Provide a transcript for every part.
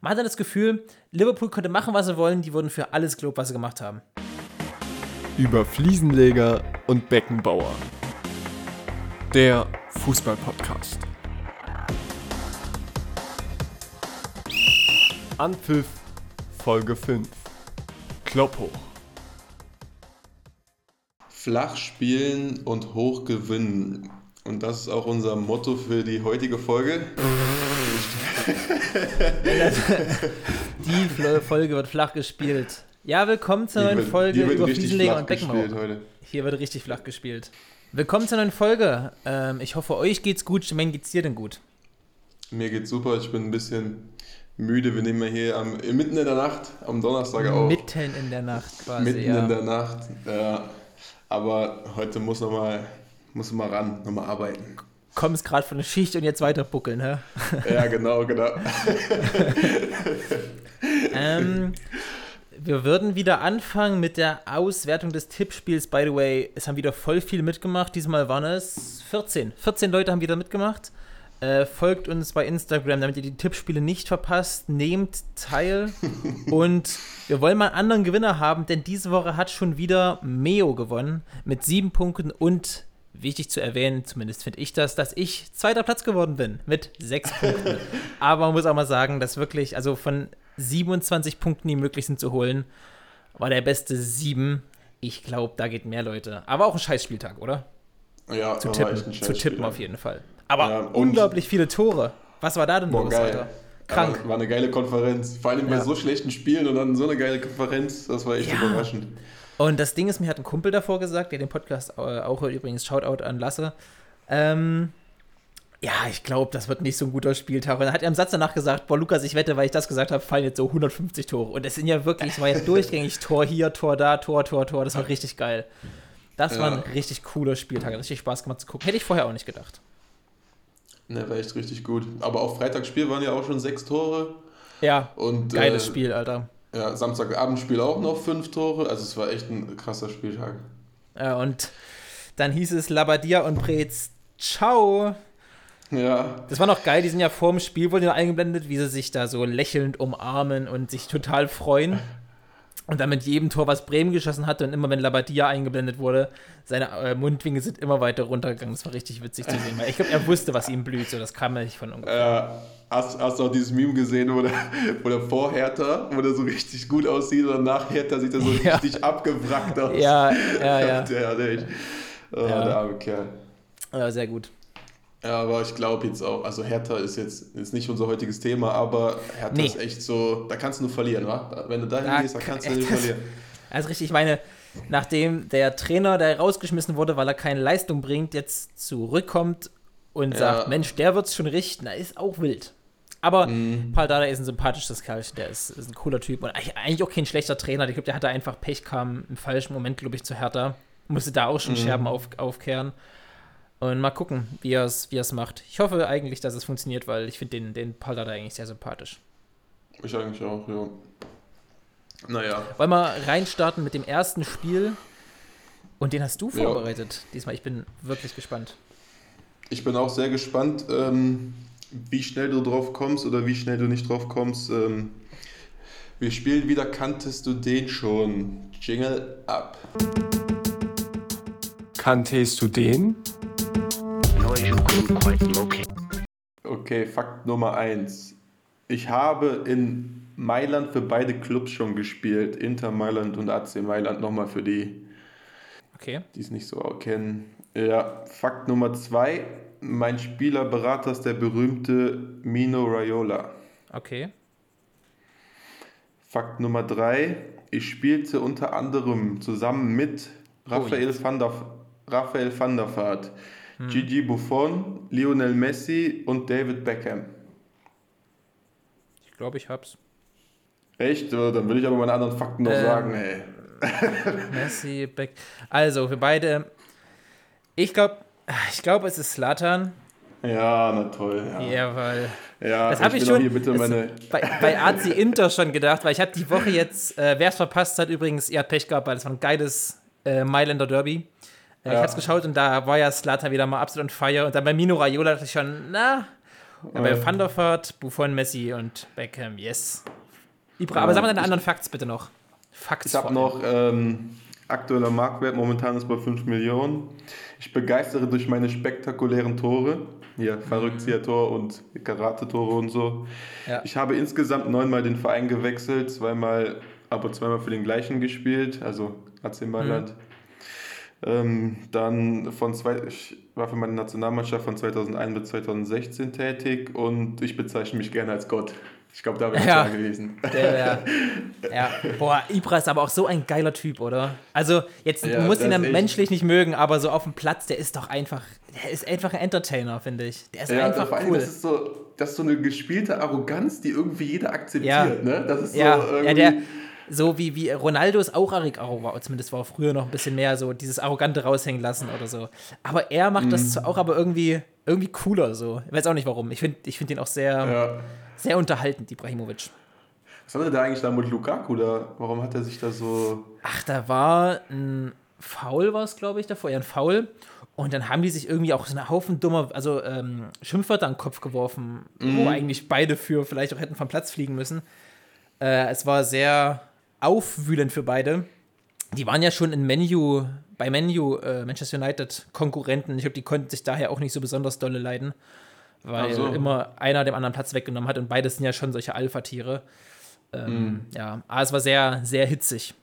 Man hatte das Gefühl, Liverpool konnte machen, was sie wollen, die wurden für alles gelobt, was sie gemacht haben. Über Fliesenleger und Beckenbauer. Der Fußball-Podcast. Anpfiff Folge 5. Klopp hoch. Flach spielen und hoch gewinnen. Und das ist auch unser Motto für die heutige Folge. die Folge wird flach gespielt. Ja, willkommen zur neuen Folge über Fliesenleger und Beckenbauer. Hier wird richtig flach gespielt. Willkommen zur neuen Folge. Ähm, ich hoffe, euch geht's gut. Schmecken, geht's dir denn gut? Mir geht's super. Ich bin ein bisschen müde. Wir nehmen ja hier am, mitten in der Nacht, am Donnerstag auf. Mitten in der Nacht quasi. Mitten ja. in der Nacht. Ja. Aber heute muss noch mal, muss mal ran, nochmal arbeiten. Kommst gerade von der Schicht und jetzt weiter buckeln, hä? Ja, genau, genau. ähm, wir würden wieder anfangen mit der Auswertung des Tippspiels. By the way, es haben wieder voll viel mitgemacht. Diesmal waren es 14. 14 Leute haben wieder mitgemacht. Äh, folgt uns bei Instagram, damit ihr die Tippspiele nicht verpasst. Nehmt teil. und wir wollen mal einen anderen Gewinner haben, denn diese Woche hat schon wieder Meo gewonnen mit sieben Punkten und wichtig zu erwähnen, zumindest finde ich das, dass ich zweiter Platz geworden bin mit sechs Punkten. Aber man muss auch mal sagen, dass wirklich, also von 27 Punkten, die möglich sind zu holen, war der beste sieben. Ich glaube, da geht mehr Leute. Aber auch ein Scheißspieltag, oder? Ja, zu tippen, zu tippen auf jeden Fall. Aber ja, unglaublich viele Tore. Was war da denn boah, los, geil. Alter? Krank. Ja, war eine geile Konferenz. Vor allem bei so schlechten Spielen und dann so eine geile Konferenz. Das war echt überraschend. Und das Ding ist, mir hat ein Kumpel davor gesagt, der den Podcast äh, auch hört, übrigens, Shoutout an Lasse. Ähm, ja, ich glaube, das wird nicht so ein guter Spieltag. Und dann hat er im Satz danach gesagt, boah, Lukas, ich wette, weil ich das gesagt habe, fallen jetzt so 150 Tore. Und es sind ja wirklich, es war ja durchgängig Tor hier, Tor da, Tor, Tor, Tor. Das war richtig geil. Das ja. war ein richtig cooler Spieltag. Hat richtig Spaß gemacht zu gucken. Hätte ich vorher auch nicht gedacht. Ne, war echt richtig gut. Aber auch Freitagsspiel waren ja auch schon sechs Tore. Ja, und, geiles äh, Spiel, Alter. Ja, Samstagabendspiel auch noch fünf Tore. Also es war echt ein krasser Spieltag. Ja, und dann hieß es Labadia und Brez, ciao. Ja. Das war noch geil, die sind ja vor dem Spiel wurden ja eingeblendet, wie sie sich da so lächelnd umarmen und sich total freuen. Und dann mit jedem Tor, was Bremen geschossen hatte und immer wenn Labadia eingeblendet wurde, seine äh, Mundwinkel sind immer weiter runtergegangen. Das war richtig witzig zu sehen, weil ich glaube, er wusste, was ihm blüht. So, das kam ja nicht von ungefähr. Ja, hast, hast du auch dieses Meme gesehen, wo der, wo der vor Hertha, wo der so richtig gut aussieht und nach Hertha sieht er so ja. richtig abgewrackt aus. Ja, ja, ja. der, der, oh, ja. der arme Kerl. Ja, sehr gut. Ja, aber ich glaube jetzt auch, also Hertha ist jetzt ist nicht unser heutiges Thema, aber Hertha nee. ist echt so, da kannst du nur verlieren, wa? Wenn du da gehst, da kannst du nur verlieren. Also richtig, ich meine, nachdem der Trainer, der rausgeschmissen wurde, weil er keine Leistung bringt, jetzt zurückkommt und ja. sagt, Mensch, der wird's schon richten, da ist auch wild. Aber mhm. Paul Dada ist ein sympathisches Kerl, der ist, ist, ein cooler Typ und eigentlich auch kein schlechter Trainer. Ich glaube, der hatte einfach Pech, kam im falschen Moment, glaube ich, zu Hertha. Musste da auch schon mhm. Scherben auf, aufkehren. Und mal gucken, wie er es wie macht. Ich hoffe eigentlich, dass es funktioniert, weil ich finde den, den Paldada eigentlich sehr sympathisch. Ich eigentlich auch, ja. Naja. Wollen wir reinstarten mit dem ersten Spiel? Und den hast du vorbereitet ja. diesmal. Ich bin wirklich gespannt. Ich bin auch sehr gespannt, ähm, wie schnell du drauf kommst oder wie schnell du nicht drauf kommst. Ähm, wir spielen wieder Kanntest du den schon? Jingle ab. Kanntest du den? Okay, Fakt Nummer 1. Ich habe in Mailand für beide Clubs schon gespielt. Inter Mailand und AC Mailand nochmal für die, okay. die es nicht so kennen. Ja, Fakt Nummer 2. Mein Spielerberater ist der berühmte Mino Raiola. Okay. Fakt Nummer 3. Ich spielte unter anderem zusammen mit Raphael, oh, van, der, Raphael van der Vaart hm. Gigi Buffon, Lionel Messi und David Beckham. Ich glaube, ich hab's. Echt? Dann will ich aber meine anderen Fakten noch ähm, sagen, ey. Messi, Beck. Also, wir beide. Ich glaube, ich glaube, es ist Slatan. Ja, na toll. Ja, weil. Ja, das habe ich, ich schon meine... bei, bei AC Inter schon gedacht, weil ich habe die Woche jetzt, äh, wer es verpasst hat, übrigens, ihr habt Pech gehabt, weil das war ein geiles äh, Mailänder Derby. Äh, ja. Ich hab's geschaut und da war ja Slata wieder mal absolut on fire. Und dann bei Mino Raiola dachte ich schon, na, Ja, bei Van der Vaart, Buffon, Messi und Beckham, yes. Ibra, aber sag mal deine anderen Facts bitte noch. Facts Ich habe noch ähm, aktueller Marktwert, momentan ist bei 5 Millionen. Ich begeistere durch meine spektakulären Tore. Hier, Verrücktzieher-Tor und Karate-Tore und so. Ja. Ich habe insgesamt neunmal den Verein gewechselt, zweimal, aber zweimal für den gleichen gespielt, also AC Mailand. Ähm, dann von zwei, ich war für meine Nationalmannschaft von 2001 bis 2016 tätig und ich bezeichne mich gerne als Gott. Ich glaube, da ich Ja. klar gewesen. Der, der, ja, boah, Ibra ist aber auch so ein geiler Typ, oder? Also, jetzt, Ja, du musst ihn echt- menschlich nicht mögen, aber so auf dem Platz, der ist doch einfach, der ist einfach ein Entertainer, finde ich. Der ist Ja, einfach cool. das ist so, das ist so eine gespielte Arroganz, die irgendwie jeder akzeptiert, Ja. ne? Das ist ja, so irgendwie, ja, der, so wie, wie Ronaldo ist auch war, zumindest war er früher noch ein bisschen mehr so dieses Arrogante raushängen lassen oder so. Aber er macht Mhm. das auch aber irgendwie, irgendwie cooler so. Ich weiß auch nicht warum. Ich finde ich find ihn auch sehr, ja. Sehr unterhaltend, Ibrahimovic. Was hatte der eigentlich da mit Lukaku da? Warum hat er sich da so. Ach, da war ein Foul, war es, glaube ich, davor, ja, ein Foul. Und dann haben die sich irgendwie auch so einen Haufen dummer, also ähm, Schimpfwörter an den Kopf geworfen, wo eigentlich beide für vielleicht auch hätten vom Platz fliegen müssen. Äh, es war sehr aufwühlend für beide. Die waren ja schon in Menu, bei Menu äh, Manchester United Konkurrenten. Ich glaube, die konnten sich daher auch nicht so besonders dolle leiden, weil so. immer einer dem anderen Platz weggenommen hat und beides sind ja schon solche Alpha-Tiere. Ähm, Ja, aber es war sehr, sehr hitzig.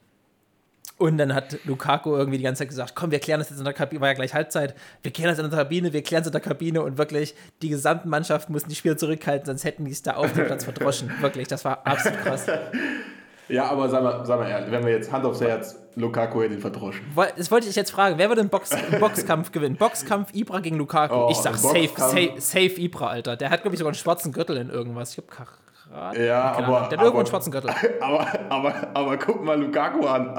Und dann hat Lukaku irgendwie die ganze Zeit gesagt, komm, wir klären das jetzt in der Kabine, war ja gleich Halbzeit, wir klären das in der Kabine, wir klären es in der Kabine und wirklich, die gesamten Mannschaften mussten die Spieler zurückhalten, sonst hätten die es da auf dem Platz verdroschen. Wirklich, das war absolut krass. Ja, aber sag mal, sag mal ehrlich, wenn wir jetzt Hand aufs Herz, Lukaku hätte ihn verdroschen. Das wollte ich jetzt fragen, wer würde den Box, Boxkampf gewinnen? Boxkampf Ibra gegen Lukaku. Oh, ich sag safe, safe, safe Ibra, Alter. Der hat, glaube ich, sogar einen schwarzen Gürtel in irgendwas. Ich glaube, Karate. Ja, aber. Der hat irgendwo einen schwarzen Gürtel. Aber, aber, aber guck mal Lukaku an.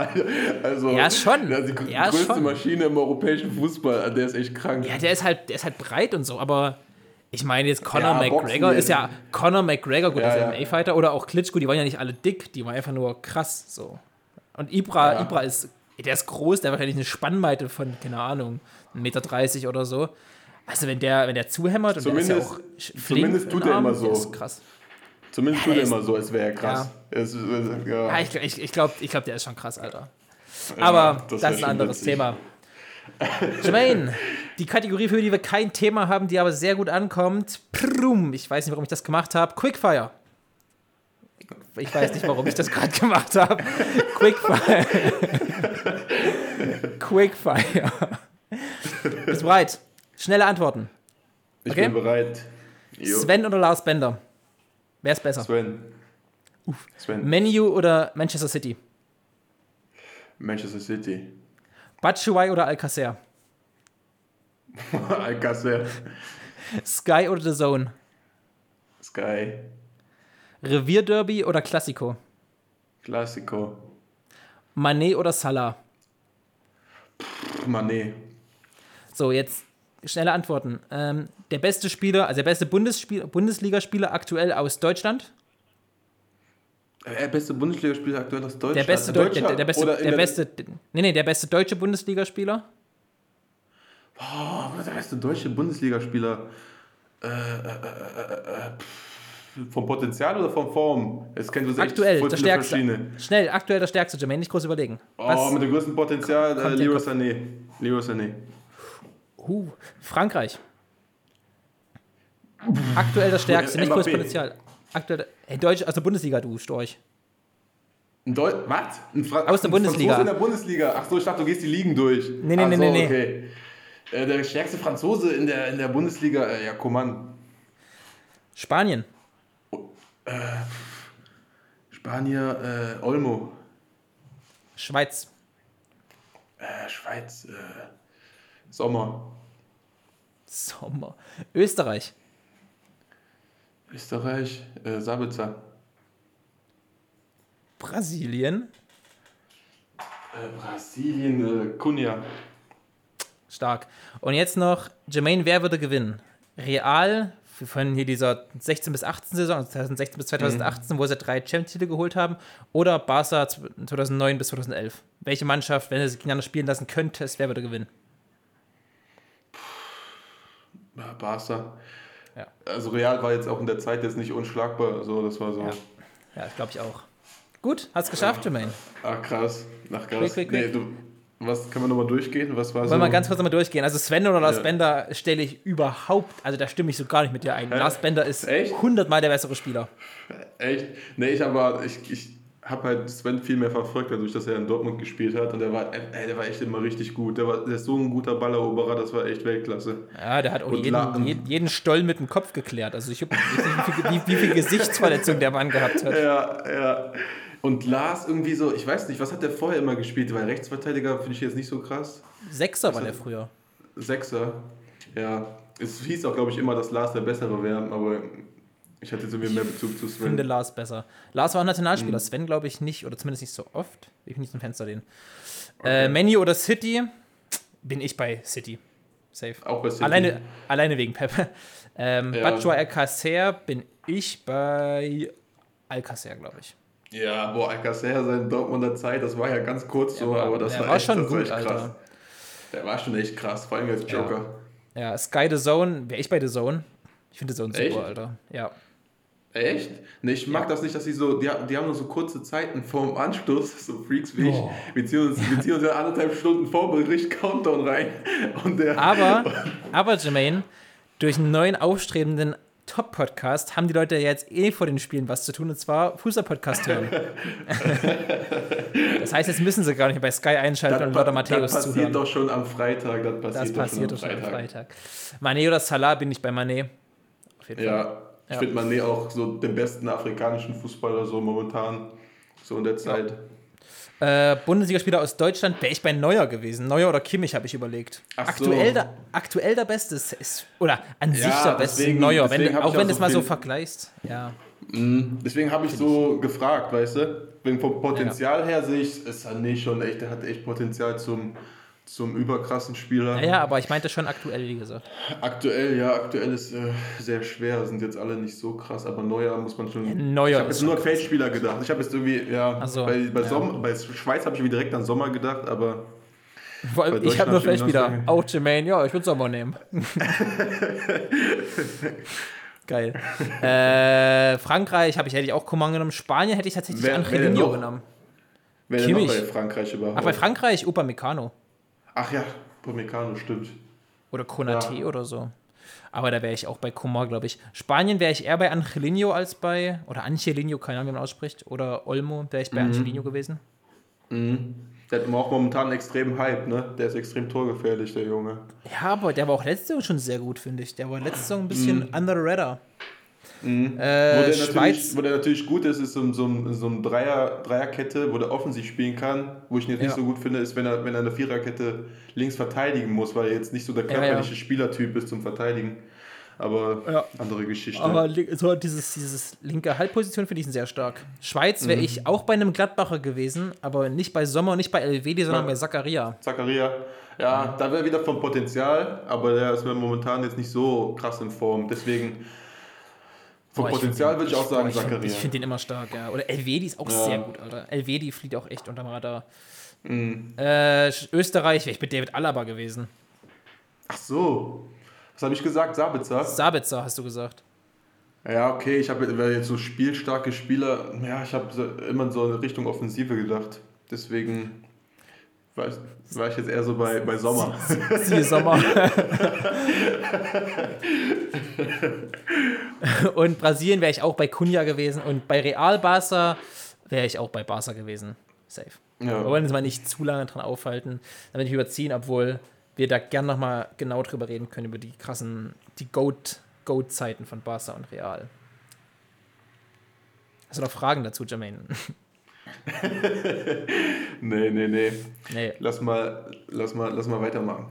Also, Ja, schon. Der ist die Ja, größte schon. Maschine im europäischen Fußball. Der ist echt krank. Ja, der ist halt, der ist halt breit und so, aber ich meine jetzt Conor Ja, McGregor Boxen ist ja Conor McGregor, gut, Ja, der ist ja. MMA-Fighter, oder auch Klitschko, die waren ja nicht alle dick, die waren einfach nur krass so. Und Ibra, Ja. Ibra ist, der ist groß, der hat wahrscheinlich eine Spannweite von, keine Ahnung, 1,30 Meter oder so. Also wenn der, wenn der zuhämmert und Zumindest- der ist ja auch flink zumindest in tut er immer so. ist krass. Zumindest Ja, tut er immer so, als wäre er krass. Es, äh, ja. Ja, ich ich, ich glaube, ich glaub, der ist schon krass, Alter. Ja, Aber das, wär ist ein anderes witzig. Thema. Jermaine, die Kategorie, für die wir kein Thema haben, die aber sehr gut ankommt. Prum, ich weiß nicht, warum ich das gemacht habe. Quickfire. Ich weiß nicht, warum ich das gerade gemacht habe. Quickfire. Quickfire. Bist du bereit? Schnelle Antworten. Ich Okay. bin bereit. Jo. Sven oder Lars Bender? Wer ist besser? Sven. Sven. Menu oder Manchester City? Manchester City. Batshuayi oder Alcacer? Alcacer. Sky oder The Zone? Sky. Revierderby oder Klassiko? Classico. Manet oder Salah? Mané. So, jetzt schnelle Antworten. Ähm, der beste Spieler, also der beste Bundesligaspieler aktuell aus Deutschland. Der beste Bundesligaspieler aktuell aus Deutschland. Der beste, Deu Deutscher der, der beste, der beste, nee, nee, der beste deutsche Bundesligaspieler. Oh, der beste deutsche Bundesligaspieler. Äh, äh, äh, äh, äh, vom Potenzial oder von Form? Es kennt uns echt Aktuell, voll der stärkste. verschiedene. Schnell, aktuell der stärkste, Jermaine, nicht groß überlegen. Oh, mit dem größten Potenzial, äh, Leroy Sané. Leroy Sané. Huh, Frankreich. Aktuell das stärkste, nicht großes. Potenzial. Aktuell, der- hey, Deutsch, also Bundesliga, du Storch. Ein Deu was? Ein Fra Aus der Bundesliga. Franzose in der Bundesliga. Ach so, ich dachte, du gehst die Ligen durch. Nee, nee, Ach nee, so, nee, nee. okay. Äh, der stärkste Franzose in der, in der Bundesliga, äh, ja, Coman. Spanien. Spanier, äh, Olmo. Schweiz. Äh, Schweiz, äh, Sommer. Sommer. Österreich. Österreich, äh, Sabitzer. Brasilien. Äh, Brasilien, äh, Cunha. Stark. Und jetzt noch, Jermaine, wer würde gewinnen? Real von hier dieser 16 bis 18 Saison, also 2016 bis 2018, wo sie drei Champions-Titel geholt haben, oder Barca 2009 bis 2011? Welche Mannschaft, wenn du sie gegeneinander spielen lassen könntest, wer würde gewinnen? Barca. Ja. Also Real war jetzt auch in der Zeit jetzt nicht unschlagbar. So, das war so. Ja. Ja, das glaube ich auch. Gut, hast geschafft, Jermaine. Ach krass. Ach krass. Quick, quick, quick. Nee, du, was können wir nochmal durchgehen? Was war so? Wollen wir ganz kurz nochmal durchgehen. Also Sven oder Lars Ja. Bender stelle ich überhaupt, also da stimme ich so gar nicht mit dir ein. Lars Bender ist Echt? hundertmal der bessere Spieler. Echt? Nee, ich aber ich, ich habe halt Sven viel mehr verfolgt, dadurch, dass er in Dortmund gespielt hat und der war, ey, der war echt immer richtig gut. Der, war, der ist so ein guter Balleroberer, das war echt Weltklasse. Ja, der hat auch jeden, jeden, Stollen mit dem Kopf geklärt. Also ich nicht, wie wie, viel Gesichtsverletzung der Mann gehabt hat. Ja, ja. Und Lars irgendwie so, ich weiß nicht, was hat der vorher immer gespielt? Weil Rechtsverteidiger finde ich jetzt nicht so krass. Sechser war der früher. Sechser. Ja. Es hieß auch, glaube ich, immer, dass Lars der Bessere wäre, aber ich hatte jetzt irgendwie mehr Bezug zu Ich finde Sven. Lars besser. Lars war auch Mhm. Nationalspieler. Sven glaube ich nicht, oder zumindest nicht so oft. Ich bin nicht zum Fenster den. Äh, Menu oder City? Bin ich bei City. Safe. Auch bei City. Alleine, alleine wegen Pep. Ähm, Ja. Batshuayi Alcacer bin ich bei Alcacer, glaube ich. Ja, boah, Alcacer, seine Dortmunder Zeit, das war ja ganz kurz so, war- aber das war, war echt, schon das war echt krass. Alter. Der war schon echt krass, vor allem als Joker. Ja, Sky the Zone, wäre ich bei The Zone. Ich finde The Zone Echt? super, Alter. Ja. Echt? Nee, ich mag Ja. das nicht, dass sie so, die, die haben nur so kurze Zeiten vorm Anstoß, so Freaks wie ich, Oh. beziehungsweise, beziehungsweise anderthalb Stunden vor Bericht Countdown rein. Der, Aber, aber Jermaine, durch einen neuen aufstrebenden Top-Podcast haben die Leute ja jetzt eh vor den Spielen was zu tun, und zwar Fußball-Podcast hören. das heißt, jetzt müssen sie gar nicht bei Sky einschalten und Lothar Matthäus das passiert zuhören. doch schon am Freitag. Das passiert, das passiert doch doch schon am Freitag. Mané oder Salah bin ich bei Mané. Auf jeden Fall. Ja, ich Ja. finde Mané auch so den besten afrikanischen Fußballer so momentan, so in der Zeit. Äh, Bundesligaspieler aus Deutschland wäre ich bei Neuer gewesen. Neuer oder Kimmich habe ich überlegt. Ach aktuell, so. der, aktuell der Beste ist, ist oder an sich Ja, der Beste deswegen- Neuer, wenn, auch ich wenn auch du es so mal so vergleichst. Ja. Mhm. Deswegen habe ich so gefragt, weißt du? Wegen vom Potenzial her sehe ich, ist Sané schon echt, der hat echt Potenzial zum, zum überkrassen Spieler. Ja, ja, aber ich meinte schon aktuell, wie gesagt. Aktuell, ja, aktuell ist äh, sehr schwer, sind jetzt alle nicht so krass, aber Neuer muss man schon. Ja, Neuer ich habe jetzt nur. Feldspieler gedacht. Ich habe jetzt irgendwie, ja, so, bei, bei, ja. Sommer, bei Schweiz habe ich wie direkt an Sommer gedacht, aber allem, ich habe nur Feldspieler. Auch Jermaine, ja, ich würde Sommer nehmen. Geil. äh, Frankreich habe ich, hätte ich auch Coman genommen. Spanien hätte ich tatsächlich Wer- Angelino genommen. wer Kimmich. bei Frankreich überhaupt? Ach, bei Frankreich Upamecano. Ach ja, Upamecano, stimmt. Oder Konate Ja. oder so. Aber da wäre ich auch bei Coman, glaube ich. Spanien wäre ich eher bei Angelino als bei, oder Angelino, keine Ahnung, wie man ausspricht. Oder Olmo, wäre ich bei Mhm. Angelino gewesen. Der hat auch momentan einen extremen Hype, ne? Der ist extrem torgefährlich, der Junge. Ja, aber der war auch letzte Saison schon sehr gut, finde ich. Der war letzte Saison ein bisschen under the radar. Mhm. wo, Äh, der Schweiz. natürlich, wo der natürlich gut ist, ist so, so, so eine Dreier, Dreierkette, wo der offensiv spielen kann. Wo ich ihn jetzt Ja. nicht so gut finde, ist, wenn er, wenn er eine Viererkette links verteidigen muss, weil er jetzt nicht so der körperliche ja. Spielertyp ist zum Verteidigen. Aber Ja. andere Geschichte. Aber so dieses, dieses linke Halbposition finde ich sehr stark. Schweiz wäre ich auch bei einem Gladbacher gewesen, aber nicht bei Sommer, nicht bei Elvedi, sondern Ja. bei Zakaria. Zakaria, ja, da wäre wieder vom Potenzial, aber der ist mir momentan jetzt nicht so krass in Form. Deswegen, vom Potenzial würde ich auch sagen boah, ich Zakaria. Ich finde den immer stark, ja. Oder Elvedi ist auch Ja. sehr gut, Alter. Elvedi fliegt auch echt unterm Radar. Mhm. Äh, Österreich wäre ich bei David Alaba gewesen. Ach so. Was habe ich gesagt? Sabitzer? Sabitzer hast du gesagt. Ja, okay, ich habe jetzt so spielstarke Spieler, ja, ich habe so, immer so in Richtung Offensive gedacht. Deswegen war ich, war ich jetzt eher so bei, bei Sommer. Siehe Sommer. und Brasilien wäre ich auch bei Cunha gewesen und bei Real Barca wäre ich auch bei Barca gewesen. Safe. Wir Ja. wollen uns mal nicht zu lange dran aufhalten, damit ich überziehen, obwohl wir da gern nochmal genau drüber reden können, über die krassen, die Goat, Goat-Zeiten von Barca und Real. Hast du noch Fragen dazu, Jermaine? Nee, nee, nee. nee. Lass mal, lass mal, lass mal weitermachen.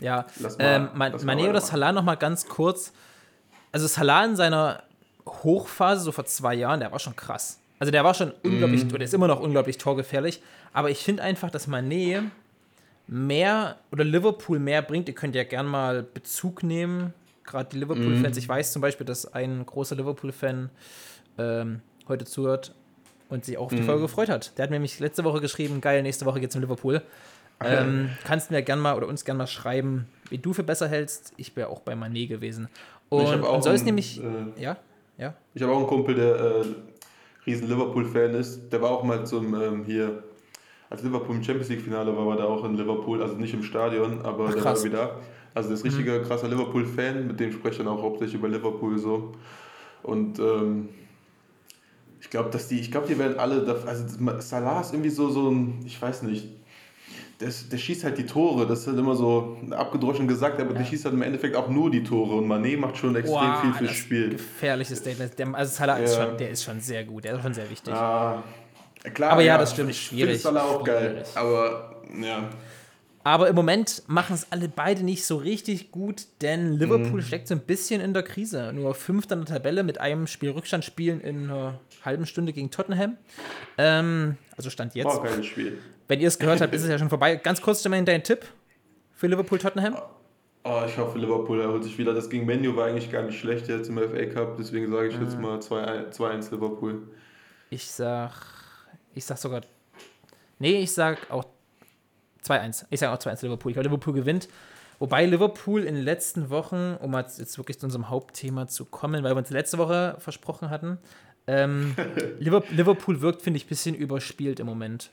Ja, Lass mal- ähm, lass Mané oder. Salah noch mal ganz kurz. Also Salah in seiner Hochphase, so vor zwei Jahren, der war schon krass. Also der war schon unglaublich, oder ist immer noch unglaublich torgefährlich. Aber ich finde einfach, dass Mané mehr oder Liverpool mehr bringt. Ihr könnt ja gern mal Bezug nehmen. Gerade die Liverpool-Fans. Ich weiß zum Beispiel, dass ein großer Liverpool-Fan ähm, heute zuhört und sich auch auf die Folge gefreut hat. Der hat mir nämlich letzte Woche geschrieben, geil, nächste Woche geht's um Liverpool. Ähm, kannst mir gern mal oder uns gern mal schreiben, wie du für besser hältst. Ich wäre auch bei Mané gewesen. Und, Ich hab auch und so ist einen, nämlich, äh, ja, ja. Ich habe auch einen Kumpel, der äh, riesen Liverpool-Fan ist. Der war auch mal zum ähm, hier, als Liverpool im Champions League-Finale war, war der auch in Liverpool, also nicht im Stadion, aber Ach, der war wieder. Also der ist richtiger krasser Liverpool-Fan, mit dem spreche ich dann auch hauptsächlich über Liverpool so. Und ähm, ich glaube, dass die, ich glaube, die werden alle, also Salah ist irgendwie so, so ein, ich weiß nicht, der, ist- der schießt halt die Tore, das ist halt immer so abgedroschen gesagt, aber der schießt halt im Endeffekt auch nur die Tore und Mané macht schon extrem Wow, viel fürs das Spiel. Gefährliches Statement. Der, also Salah ist Ja. schon, der ist schon sehr gut, der ist schon sehr wichtig. Ah, klar, Aber ja, das stimmt, schwierig, Salah auch geil, schwierig. aber ja. Aber im Moment machen es alle beide nicht so richtig gut, denn Liverpool Mhm. steckt so ein bisschen in der Krise. Nur Fünfter in der Tabelle mit einem Spiel Rückstand spielen in einer halben Stunde gegen Tottenham. Ähm, also Stand jetzt. War ein geiles Spiel. Wenn ihr es gehört habt, ist es ja schon vorbei. Ganz kurz, Jermaine, dein Tipp für Liverpool-Tottenham? Oh, ich hoffe, Liverpool erholt sich wieder. Das gegen Menu war eigentlich gar nicht schlecht jetzt im FA Cup, deswegen sage ich jetzt mal 2-1 2-1 Liverpool. Ich sag. Ich sag sogar. Nee, ich sag auch 2-1. Ich sag auch 2-1 Liverpool. Ich glaube, Liverpool gewinnt. Wobei Liverpool in den letzten Wochen, um jetzt wirklich zu unserem Hauptthema zu kommen, weil wir uns letzte Woche versprochen hatten, ähm, Liver- Liverpool wirkt, finde ich, ein bisschen überspielt im Moment.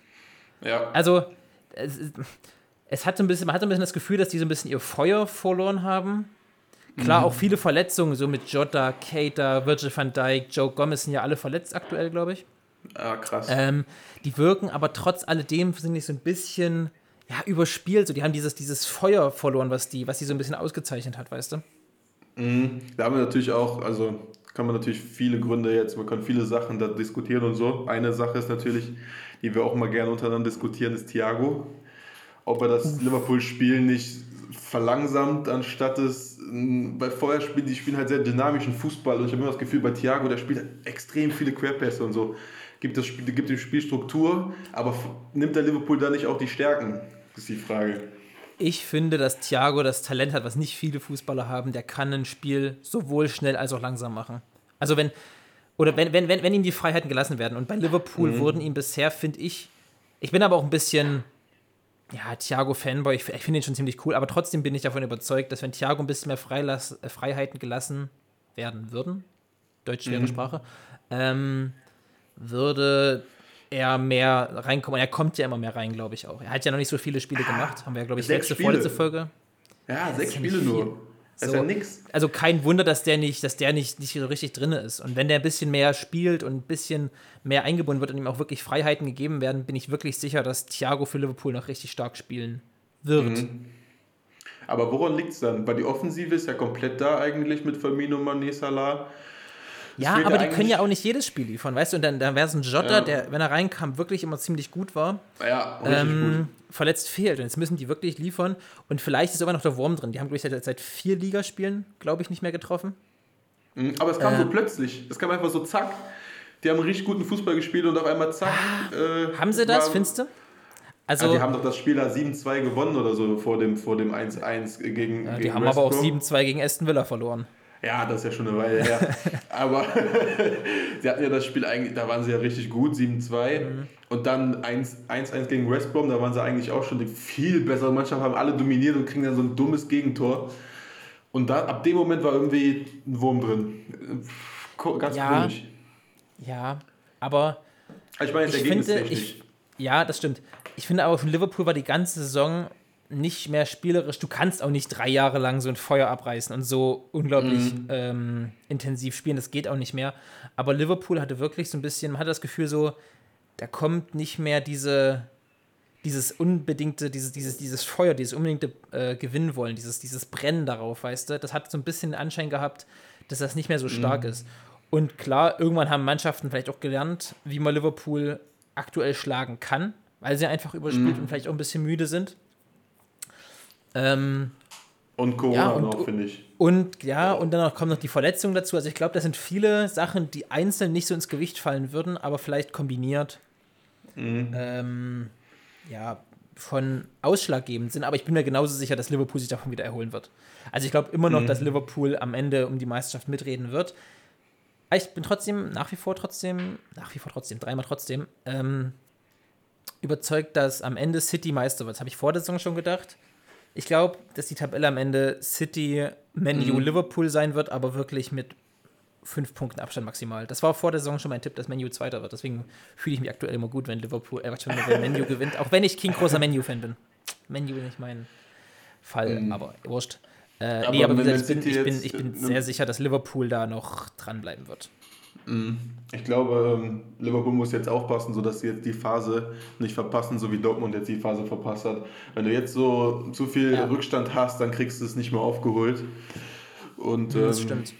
Ja, Also, es, es hat so ein bisschen, man hat so ein bisschen das Gefühl, dass die so ein bisschen ihr Feuer verloren haben. Klar, auch viele Verletzungen, so mit Jota, Keita, Virgil van Dijk, Joe Gomez sind ja alle verletzt aktuell, glaube ich. ah, krass. Ähm, die wirken aber trotz alledem, finde ich, so ein bisschen ja, überspielt. So, die haben dieses, dieses Feuer verloren, was die, was die so ein bisschen ausgezeichnet hat, weißt du? Mhm. Da haben wir natürlich auch, also kann man natürlich viele Gründe jetzt, man kann viele Sachen da diskutieren und so. Eine Sache ist natürlich, die wir auch mal gerne untereinander diskutieren, ist Thiago. Ob er das Liverpool-Spiel nicht verlangsamt, anstatt es, mh, weil vorher spielen die spielen halt sehr dynamischen Fußball und ich habe immer das Gefühl, bei Thiago, der spielt extrem viele Querpässe und so. Gibt, das gibt dem Spiel Struktur, aber nimmt der Liverpool da nicht auch die Stärken? Ist die Frage. Ich finde, dass Thiago das Talent hat, was nicht viele Fußballer haben. Der kann ein Spiel sowohl schnell als auch langsam machen. Also wenn, oder wenn, wenn, wenn, wenn ihm die Freiheiten gelassen werden. Und bei Liverpool wurden ihm bisher, finde ich, ich bin aber auch ein bisschen, ja, Thiago-Fanboy, ich, ich finde ihn schon ziemlich cool, aber trotzdem bin ich davon überzeugt, dass wenn Thiago ein bisschen mehr Freilass, äh, Freiheiten gelassen werden würden, deutsch schwere Sprache, ähm, würde er mehr reinkommen. Und er kommt ja immer mehr rein, glaube ich auch. Er hat ja noch nicht so viele Spiele gemacht. Haben wir ja, glaube ich, sechs letzte, Spiele. vorletzte Folge. Ja, sechs ja Spiele nicht viel. nur. Das ist So. ja nix. Also kein Wunder, dass der nicht, dass der nicht, nicht so richtig drin ist. Und wenn der ein bisschen mehr spielt und ein bisschen mehr eingebunden wird und ihm auch wirklich Freiheiten gegeben werden, bin ich wirklich sicher, dass Thiago für Liverpool noch richtig stark spielen wird. Mhm. Aber woran liegt es dann? Weil die Offensive ist ja komplett da eigentlich mit Firmino, Mané, Salah. Ja, aber ja die können ja auch nicht jedes Spiel liefern, weißt du? Und dann, dann wäre es ein Jota, Ja. der, wenn er reinkam, wirklich immer ziemlich gut war. Ja, ähm, verletzt fehlt. Und jetzt müssen die wirklich liefern. Und vielleicht ist sogar noch der Wurm drin. Die haben, glaube ich, seit, seit vier Ligaspielen, glaube ich, nicht mehr getroffen. gut. Mhm, Aber es kam äh, so plötzlich. Es kam einfach so zack. Die haben richtig guten Fußball gespielt und auf einmal zack. äh, Ah, Haben sie das, findest du? Ja, Also, die haben doch das Spiel da 7-2 gewonnen oder so vor dem, vor dem 1-1 gegen, ja, gegen die haben West aber auch Brom. 7-2 gegen Aston Villa verloren. Ja, das ist ja schon eine Weile her. Aber sie hatten ja das Spiel eigentlich, da waren sie ja richtig gut, 7-2. Mhm. Und dann 1 1-1 gegen West Brom, da waren sie eigentlich auch schon die viel bessere Mannschaft, haben alle dominiert und kriegen dann so ein dummes Gegentor. Und da, ab dem Moment war irgendwie ein Wurm drin. Ganz Ja. komisch. Ja, aber Ich meine, jetzt ich finde, ergebnistechnisch. ich, ja, das stimmt. Ich finde aber, von Liverpool war die ganze Saison nicht mehr spielerisch. Du kannst auch nicht drei Jahre lang so ein Feuer abreißen und so unglaublich Mhm. ähm, intensiv spielen. Das geht auch nicht mehr. Aber Liverpool hatte wirklich so ein bisschen, man hat das Gefühl so, da kommt nicht mehr diese, dieses unbedingte, dieses, dieses, dieses Feuer, dieses unbedingte äh, Gewinnen wollen, dieses, dieses Brennen darauf, weißt du? Das hat so ein bisschen den Anschein gehabt, dass das nicht mehr so stark ist. Und klar, irgendwann haben Mannschaften vielleicht auch gelernt, wie man Liverpool aktuell schlagen kann, weil sie einfach überspielt und vielleicht auch ein bisschen müde sind. Ähm, Und Corona Ja, und- noch, finde ich. und ja, und dann kommen noch die Verletzungen dazu. Also ich glaube, das sind viele Sachen, die einzeln nicht so ins Gewicht fallen würden, aber vielleicht kombiniert ähm, ja, von ausschlaggebend sind. Aber ich bin mir genauso sicher, dass Liverpool sich davon wieder erholen wird. Also ich glaube immer noch, dass Liverpool am Ende um die Meisterschaft mitreden wird. Aber ich bin trotzdem, nach wie vor trotzdem, nach wie vor trotzdem, dreimal trotzdem, ähm, überzeugt, dass am Ende City Meister wird. Das habe ich vor der Saison schon gedacht. Ich glaube, dass die Tabelle am Ende City, Menu, Mhm. Liverpool sein wird, aber wirklich mit fünf Punkten Abstand maximal. Das war vor der Saison schon mein Tipp, dass Menu Zweiter wird. Deswegen fühle ich mich aktuell immer gut, wenn Liverpool, äh, wenn Menu gewinnt. Auch wenn ich King großer Menu-Fan bin. Menu ist nicht mein Fall, Mhm. aber wurscht. Äh, Aber nee, aber wie gesagt, ich bin, ich bin, ich bin äh, sehr sicher, dass Liverpool da noch dranbleiben wird. Ich glaube, ähm, Liverpool muss jetzt aufpassen, sodass sie jetzt die Phase nicht verpassen, so wie Dortmund jetzt die Phase verpasst hat. Wenn du jetzt so zu viel Ja. Rückstand hast, dann kriegst du es nicht mehr aufgeholt. Und, Das ähm, stimmt.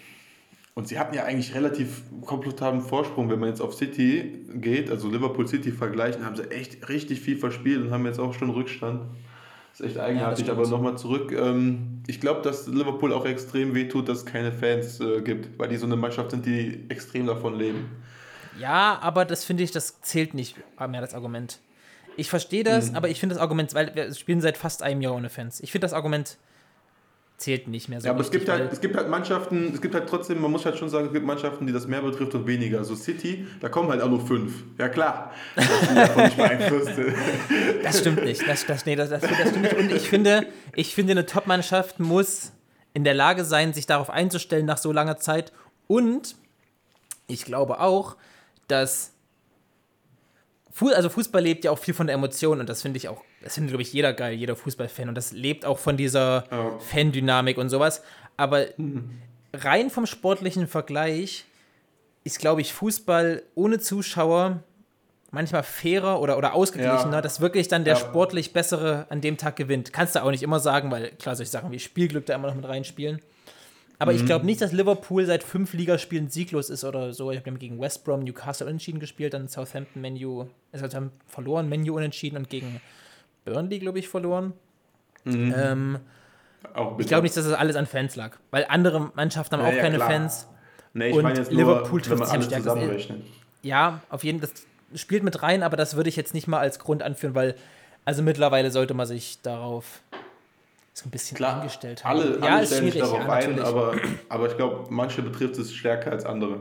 Und sie hatten ja eigentlich relativ komfortablen Vorsprung, wenn man jetzt auf City geht, also Liverpool City vergleichen, haben sie echt richtig viel verspielt und haben jetzt auch schon Rückstand. Das ist echt eigenartig, stimmt. aber nochmal zurück. Ähm, ich glaube, dass Liverpool auch extrem wehtut, dass es keine Fans äh, gibt, weil die so eine Mannschaft sind, die extrem davon leben. Ja, aber das finde ich, das zählt nicht mehr das Argument. Ich verstehe das, Mhm. aber ich finde das Argument, weil wir spielen seit fast einem Jahr ohne Fans. Ich finde das Argument zählt nicht mehr so. Ja, aber es richtig, gibt, halt, es gibt halt Mannschaften, es gibt halt trotzdem, man muss halt schon sagen, es gibt Mannschaften, die das mehr betrifft und weniger. Also City, da kommen halt auch nur fünf. Ja klar, das sind davon nicht beeinflusst. Das stimmt nicht. Das, das, nee, das, das, das stimmt nicht. Und ich finde, ich finde, eine Top-Mannschaft muss in der Lage sein, sich darauf einzustellen nach so langer Zeit. Und ich glaube auch, dass also Fußball lebt ja auch viel von der Emotion und das finde ich auch, das findet, glaube ich, jeder geil, jeder Fußballfan. Und das lebt auch von dieser Ja. Fan-Dynamik und sowas. Aber rein vom sportlichen Vergleich ist, glaube ich, Fußball ohne Zuschauer manchmal fairer oder, oder ausgeglichener, Ja. dass wirklich dann der Ja. sportlich Bessere an dem Tag gewinnt. Kannst du auch nicht immer sagen, weil klar, solche Sachen wie Spielglück da immer noch mit reinspielen. Aber Mhm. ich glaube nicht, dass Liverpool seit fünf Ligaspielen sieglos ist oder so. Ich habe gegen West Brom, Newcastle unentschieden gespielt, dann Southampton, Menu, also haben verloren, Menu unentschieden und gegen Burnley, glaube ich, verloren. Mhm. Ähm, Auch ich glaube nicht, dass das alles an Fans lag, weil andere Mannschaften haben Ja, auch ja, keine klar. Fans. Nee, ich Und meine jetzt nur, Liverpool trifft sich am stärksten. Ja, auf jeden Fall, das spielt mit rein, aber das würde ich jetzt nicht mal als Grund anführen, weil also mittlerweile sollte man sich darauf so ein bisschen Klar, eingestellt haben. alle, ja, alle ist stellen sich darauf ja, ein, aber, aber ich glaube, manche betrifft es stärker als andere.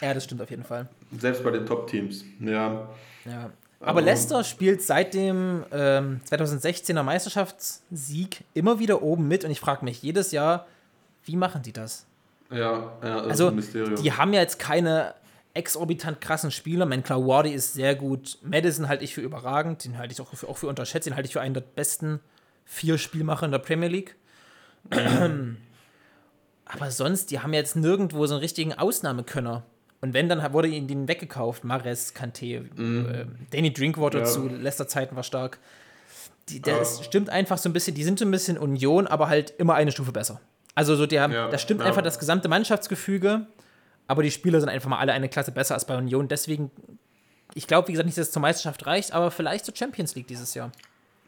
ja, das stimmt auf jeden Fall. Selbst bei den Top-Teams. Ja. Ja. Aber Aber- Leicester spielt seit dem ähm, 2016er Meisterschaftssieg immer wieder oben mit und ich frage mich jedes Jahr, wie machen die das? Ja, ja, das ist Also, ein Mysterium. die haben ja jetzt keine exorbitant krassen Spieler. Mein klar, Wardy ist sehr gut. Madison halte ich für überragend. Den halte ich auch für, auch für unterschätzt. Den halte ich für einen der besten vier Spielmacher in der Premier League. Aber sonst, die haben jetzt nirgendwo so einen richtigen Ausnahmekönner. Und wenn, dann wurde ihnen den weggekauft. Mares, Kanté, äh, Danny Drinkwater Ja. zu Leicester-Zeiten war stark. Die, der Ja. ist, stimmt einfach so ein bisschen, die sind so ein bisschen Union, aber halt immer eine Stufe besser. Also so, haben, Ja, da stimmt ja. einfach das gesamte Mannschaftsgefüge, aber die Spieler sind einfach mal alle eine Klasse besser als bei Union. Deswegen, ich glaube, wie gesagt, nicht, dass es zur Meisterschaft reicht, aber vielleicht zur Champions League dieses Jahr.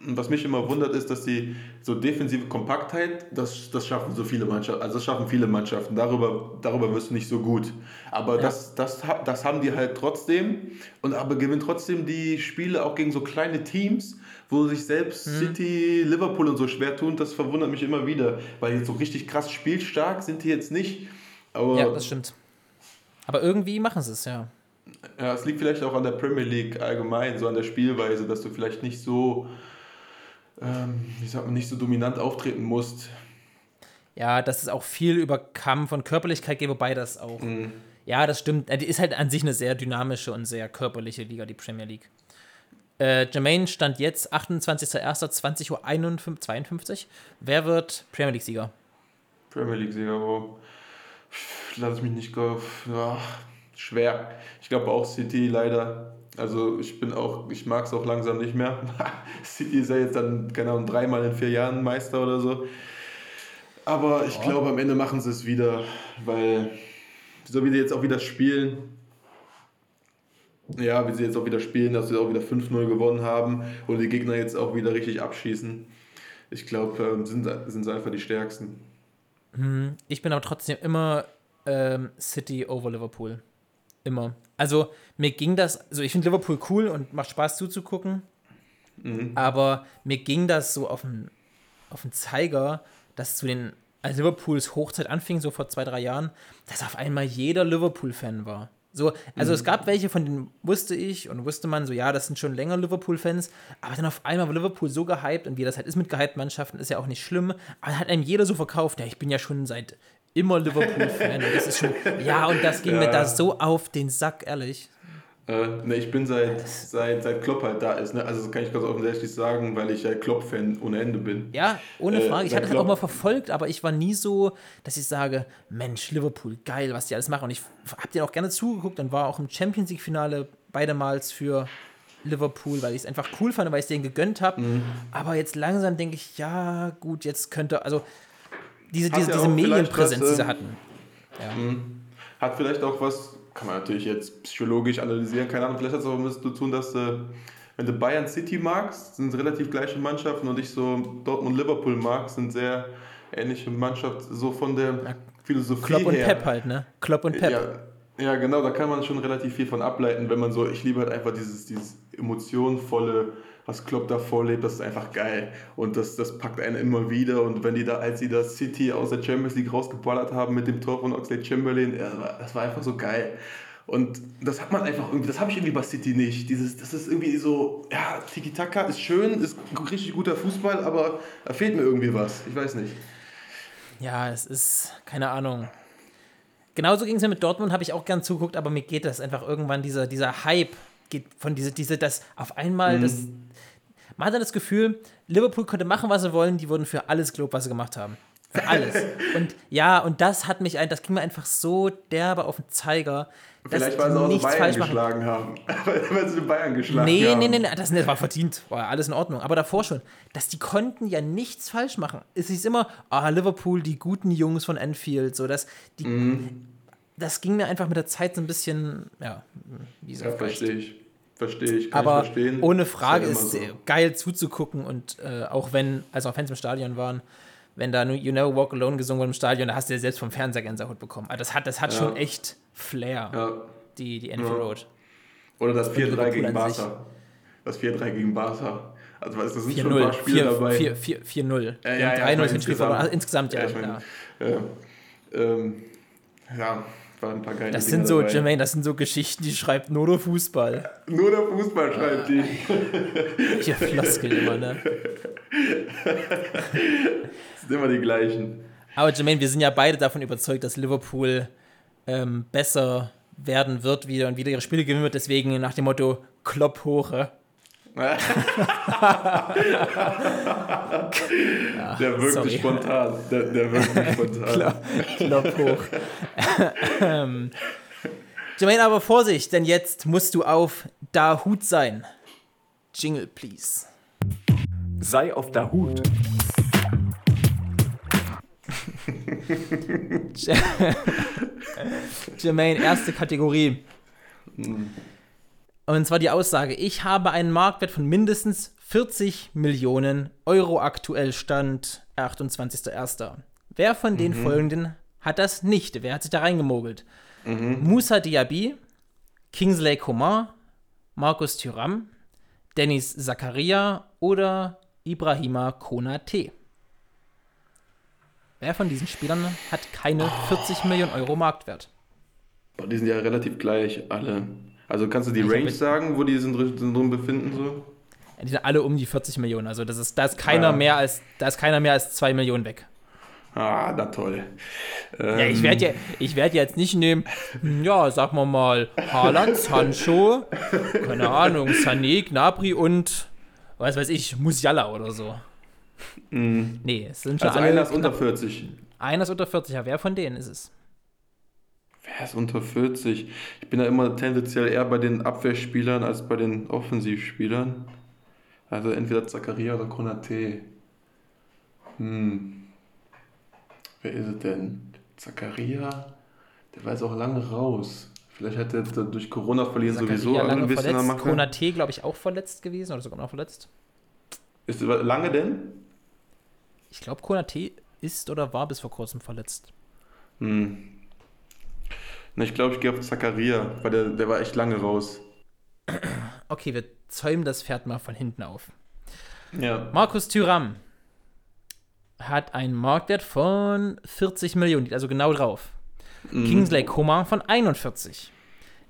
Was mich immer wundert, ist, dass die so defensive Kompaktheit, das, das schaffen so viele Mannschaften, also das schaffen viele Mannschaften. Darüber, darüber wirst du nicht so gut. Aber das, das, ha- das haben die halt trotzdem und aber gewinnen trotzdem die Spiele auch gegen so kleine Teams, wo sich selbst Mhm. City, Liverpool und so schwer tun. Das verwundert mich immer wieder, weil jetzt so richtig krass spielstark sind die jetzt nicht. Aber Ja, das stimmt. Aber irgendwie machen sie es, ja. Ja, es liegt vielleicht auch an der Premier League allgemein, so an der Spielweise, dass du vielleicht nicht so, ähm, wie sagt man, nicht so dominant auftreten musst. Ja, dass es auch viel über Kampf und Körperlichkeit geht, wobei das auch. Ja, das stimmt. Äh, Die ist halt an sich eine sehr dynamische und sehr körperliche Liga, die Premier League. Äh, Jermaine stand jetzt 28.01.20.52 Uhr. Wer wird Premier League-Sieger? Premier League-Sieger, wo lass ich mich nicht. Ja, schwer. Ich glaube auch City leider. Also ich bin auch, ich mag es auch langsam nicht mehr. City ist ja jetzt dann, keine Ahnung, dreimal in vier Jahren Meister oder so. Aber ich glaube, am Ende machen sie es wieder, weil so wie sie jetzt auch wieder spielen, ja, wie sie jetzt auch wieder spielen, dass sie auch wieder 5-0 gewonnen haben und die Gegner jetzt auch wieder richtig abschießen. Ich glaube, ähm, sind, sind sie einfach die Stärksten. Ich bin aber trotzdem immer ähm, City over Liverpool. Immer. Also mir ging das, also ich finde Liverpool cool und macht Spaß zuzugucken, aber mir ging das so auf den, auf den Zeiger, dass zu den, als Liverpools Hochzeit anfing, so vor zwei, drei Jahren, dass auf einmal jeder Liverpool-Fan war. So, also es gab welche, von denen wusste ich und wusste man so, ja, das sind schon länger Liverpool-Fans, aber dann auf einmal war Liverpool so gehypt und wie das halt ist mit gehypten Mannschaften, ist ja auch nicht schlimm, aber hat einem jeder so verkauft, ja, ich bin ja schon seit immer Liverpool-Fan das ist schon, ja, und das ging Ja, mir da so auf den Sack, ehrlich. Äh, ne, ich bin seit, seit, seit Klopp halt da ist. Ne? Also das kann ich ganz offensichtlich sagen, weil ich ja Klopp-Fan ohne Ende bin. Ja, ohne Äh, Frage. Ich der hatte es auch mal verfolgt, aber ich war nie so, dass ich sage, Mensch, Liverpool, geil, was die alles machen. Und ich habe dir auch gerne zugeguckt und war auch im Champions League-Finale beidemals für Liverpool, weil ich es einfach cool fand, weil ich es denen gegönnt habe. Mhm. Aber jetzt langsam denke ich, ja, gut, jetzt könnte, also diese, diese, ja diese Medienpräsenz, die sie äh, hatten. Hat vielleicht auch was, kann man natürlich jetzt psychologisch analysieren, keine Ahnung, vielleicht hat es auch was zu tun, dass äh, wenn du Bayern City magst, sind es relativ gleiche Mannschaften und ich so Dortmund Liverpool mag, sind sehr ähnliche Mannschaften, so von der Philosophie Klopp und her. Pep halt, ne? Klopp und Pep. Ja, ja, genau, da kann man schon relativ viel von ableiten, wenn man so, ich liebe halt einfach dieses, dieses emotionvolle, was Klopp da vorlebt, das ist einfach geil. Und das, das packt einen immer wieder. Und wenn die da, als sie das City aus der Champions League rausgeballert haben mit dem Tor von Oxlade Chamberlain, das war- einfach so geil. Und das hat man einfach irgendwie, das habe ich irgendwie bei City nicht. Dieses, das ist irgendwie so, ja, Tiki-Taka ist schön, ist richtig guter Fußball, aber da fehlt mir irgendwie was. Ich weiß nicht. Ja, es ist, keine Ahnung. Genauso ging es mir mit Dortmund, habe ich auch gern zuguckt, aber mir geht das einfach irgendwann, dieser, dieser Hype geht von diese, diese, das auf einmal, das, man hat dann das Gefühl, Liverpool konnte machen, was sie wollen, die wurden für alles gelobt, was sie gemacht haben. Für alles. und ja, und das hat mich ein, das ging mir einfach so derbe auf den Zeiger. dass Vielleicht, weil sie auch nichts Bayern falsch machen. geschlagen haben. weil sie den Bayern geschlagen Nee, haben. nee, nee, nee, das, das war verdient. War ja alles in Ordnung. Aber davor schon, dass die konnten ja nichts falsch machen. Es ist immer, ah, Liverpool, die guten Jungs von Anfield, so dass die. Mhm. Das ging mir einfach mit der Zeit so ein bisschen, ja, wie so Ja, verstehe ich. Verstehe ich, kann Aber ich verstehen. ohne Frage ja ist es geil zuzugucken und äh, auch wenn, also auch Fans im Stadion waren, wenn da nur You Never Walk Alone gesungen wurde im Stadion, da hast du ja selbst vom Fernseher Gänsehaut bekommen. Also das hat, das hat Ja. schon echt Flair, Ja. die, die Ja. Road. Oder das 4-3 Liverpool gegen. Barca. Das 4-3 gegen Barca. Also, weißt, das sind schon ein 4-0, paar Spiele 4 dabei. 4 4 4-0. Ja, Wir ja, ja, 3-0 ich meine Hinspiel verloren. Also insgesamt. insgesamt, ja. Ja, ich meine, ja. äh, ähm, ja, waren ein paar geile Das Dinger sind so, dabei. Jermaine, das sind so Geschichten, die schreibt nur der Fußball. Nur der Fußball schreibt die. Welche Floskel immer, ne? Das sind immer die gleichen. Aber Jermaine, wir sind ja beide davon überzeugt, dass Liverpool ähm, besser werden wird wieder und wieder ihre Spiele gewinnen wird. Deswegen nach dem Motto Klopp hoche. der wirkt sorry. spontan. Der, der wirkt spontan. Klopp hoch. ähm, Jermaine, aber Vorsicht, denn jetzt musst du auf da Hut sein. Jingle, please. Sei auf der Hut. Jermaine, erste Kategorie. Und zwar die Aussage, ich habe einen Marktwert von mindestens 40 Millionen Euro aktuell Stand 28.01. Wer von den folgenden hat das nicht? Wer hat sich da reingemogelt? Musa Diaby, Kingsley Coman, Markus Thuram, Dennis Zakaria oder Ibrahima Konate? Wer von diesen Spielern hat keine 40 Millionen Euro Marktwert? Die sind ja relativ gleich, alle. Also kannst du die Range sagen, wo die sind, drin- befinden? So? Die sind alle um die 40 Millionen. Also das ist, da ist keiner Ja. mehr als, da ist keiner mehr als 2 Millionen weg. Ah, na toll. Ähm, Ja, ich werde ja, ich werd ja jetzt nicht nehmen, hm, ja, sagen wir mal, Haaland, Sancho, keine Ahnung, Sané, Gnabry und, was weiß ich, Musiala oder so. Nee, es sind schon Also alle. einer ist unter knapp- 40. einer ist unter 40. Ja, wer von denen ist es? Wer ist unter 40? Ich bin da immer tendenziell eher bei den Abwehrspielern als bei den Offensivspielern. Also entweder Zakaria oder Konate. Hm. Wer ist es denn? Zakaria? Der war jetzt auch lange raus. Vielleicht hat er durch Corona verlieren sowieso Zakaria ein lange am verletzt. Machen. Konate, glaube ich, auch verletzt gewesen oder sogar noch verletzt. Ist lange denn? Ich glaube, Konate ist oder war bis vor kurzem verletzt. Hm. Na, ich glaube, ich gehe auf Zakaria, weil der, der war echt lange raus. Okay, wir zäumen das Pferd mal von hinten auf. Ja. Markus Thüram hat einen Marktwert von 40 Millionen, also genau drauf. Mhm. Kingsley Coman von 41.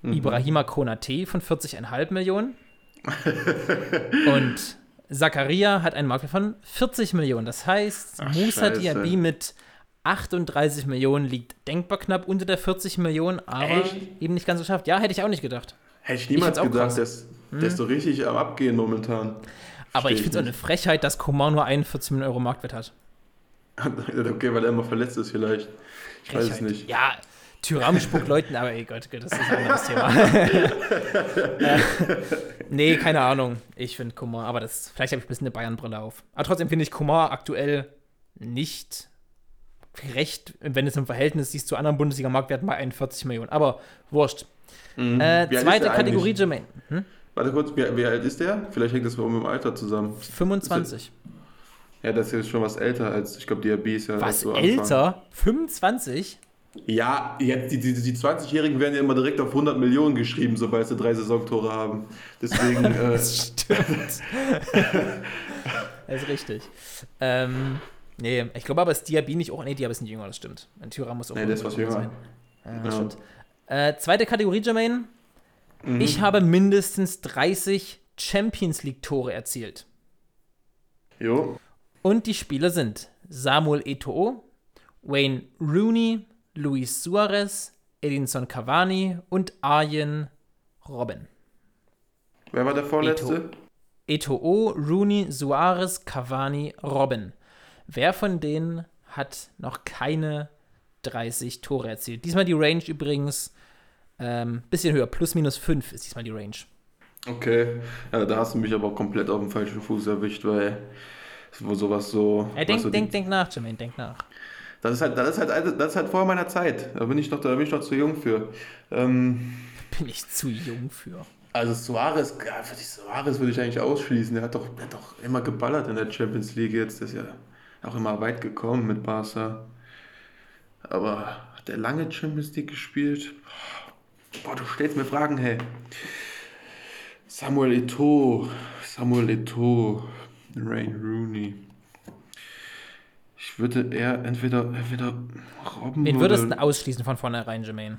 Ibrahima Konate von 40,5 Millionen. und Zakaria hat einen Marktwert von 40 Millionen. Das heißt, Ach, Musa. Diaby mit 38 Millionen liegt denkbar knapp unter der 40 Millionen, aber Echt? eben nicht ganz geschafft. Ja, hätte ich auch nicht gedacht. Hätte ich niemals auch gedacht, der ist, der ist so richtig am Abgehen momentan. Aber ich finde es auch eine. Frechheit, dass Komar nur 41 Millionen Euro Marktwert hat. okay, weil er immer verletzt ist vielleicht. Ich weiß es Frechheit. nicht. Ja, Tyram spuckt Leuten, aber ey Gott, Gott, das ist ein anderes Thema. äh, nee, keine Ahnung. Ich finde Kumar, aber das, vielleicht habe ich ein bisschen eine Bayern-Brille auf. Aber trotzdem finde ich Kumar aktuell nicht recht, wenn es im Verhältnis siehst zu anderen Bundesliga-Marktwerten bei 41 Millionen. Aber wurscht. Mhm. Äh, ist zweite Kategorie? Jermaine. Hm? Warte kurz, wie, wie alt ist der? Vielleicht hängt das mit dem Alter zusammen. 25. Ja, das ist schon was älter als, ich glaube, DRB ist ja Was, so Anfang. älter? 25? Ja, jetzt, die, die, die 20-Jährigen werden ja immer direkt auf 100 Millionen geschrieben, sobald sie drei Saisontore haben. Deswegen, äh, Das stimmt. das ist richtig. Ähm, nee, ich glaube aber, ist Diaby nicht auch. Nee, Diaby ist nicht jünger, das stimmt. Ein Tyram muss auch nee, ist was jünger jünger. Ja, Ja. das stimmt. Äh, zweite Kategorie, Jermaine. Mhm. Ich habe mindestens 30 Champions League-Tore erzielt. Jo. Und die Spieler sind Samuel Eto'o, Wayne Rooney, Luis Suarez, Edinson Cavani und Arjen Robben. Wer war der Vorletzte? Eto'o, Rooney, Suarez, Cavani, Robben. Wer von denen hat noch keine 30 Tore erzielt? Diesmal die Range übrigens ähm, bisschen höher, plus minus 5 ist diesmal die Range. Okay. Ja, da hast du mich aber komplett auf dem falschen Fuß erwischt, weil sowas so. Ey, was denk, so die- denk, denk nach, Jermaine, denk nach. Das ist halt, das ist halt, das ist halt vor meiner Zeit. Da bin ich noch, da bin ich noch zu jung für. Ähm, Bin ich zu jung für. also Suarez, ja, würde ich, Suarez würde ich eigentlich ausschließen. Der hat doch, der hat doch immer geballert in der Champions League jetzt. Ist ja auch immer weit gekommen mit Barca. Aber hat der lange Champions League gespielt? Boah, du stellst mir Fragen, hey. Samuel Eto'o, Samuel Eto'o, Rain Rooney. Ich würde eher entweder, entweder Robben Wen würdest du ausschließen von vornherein, Jermaine?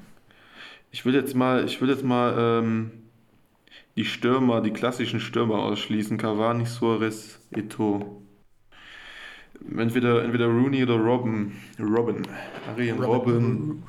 Ich würde jetzt mal, ich würde jetzt mal ähm, die Stürmer, die klassischen Stürmer ausschließen. Cavani, Suarez, Eto'o. Entweder, entweder Rooney oder Robben. Robin. Arjen Robben.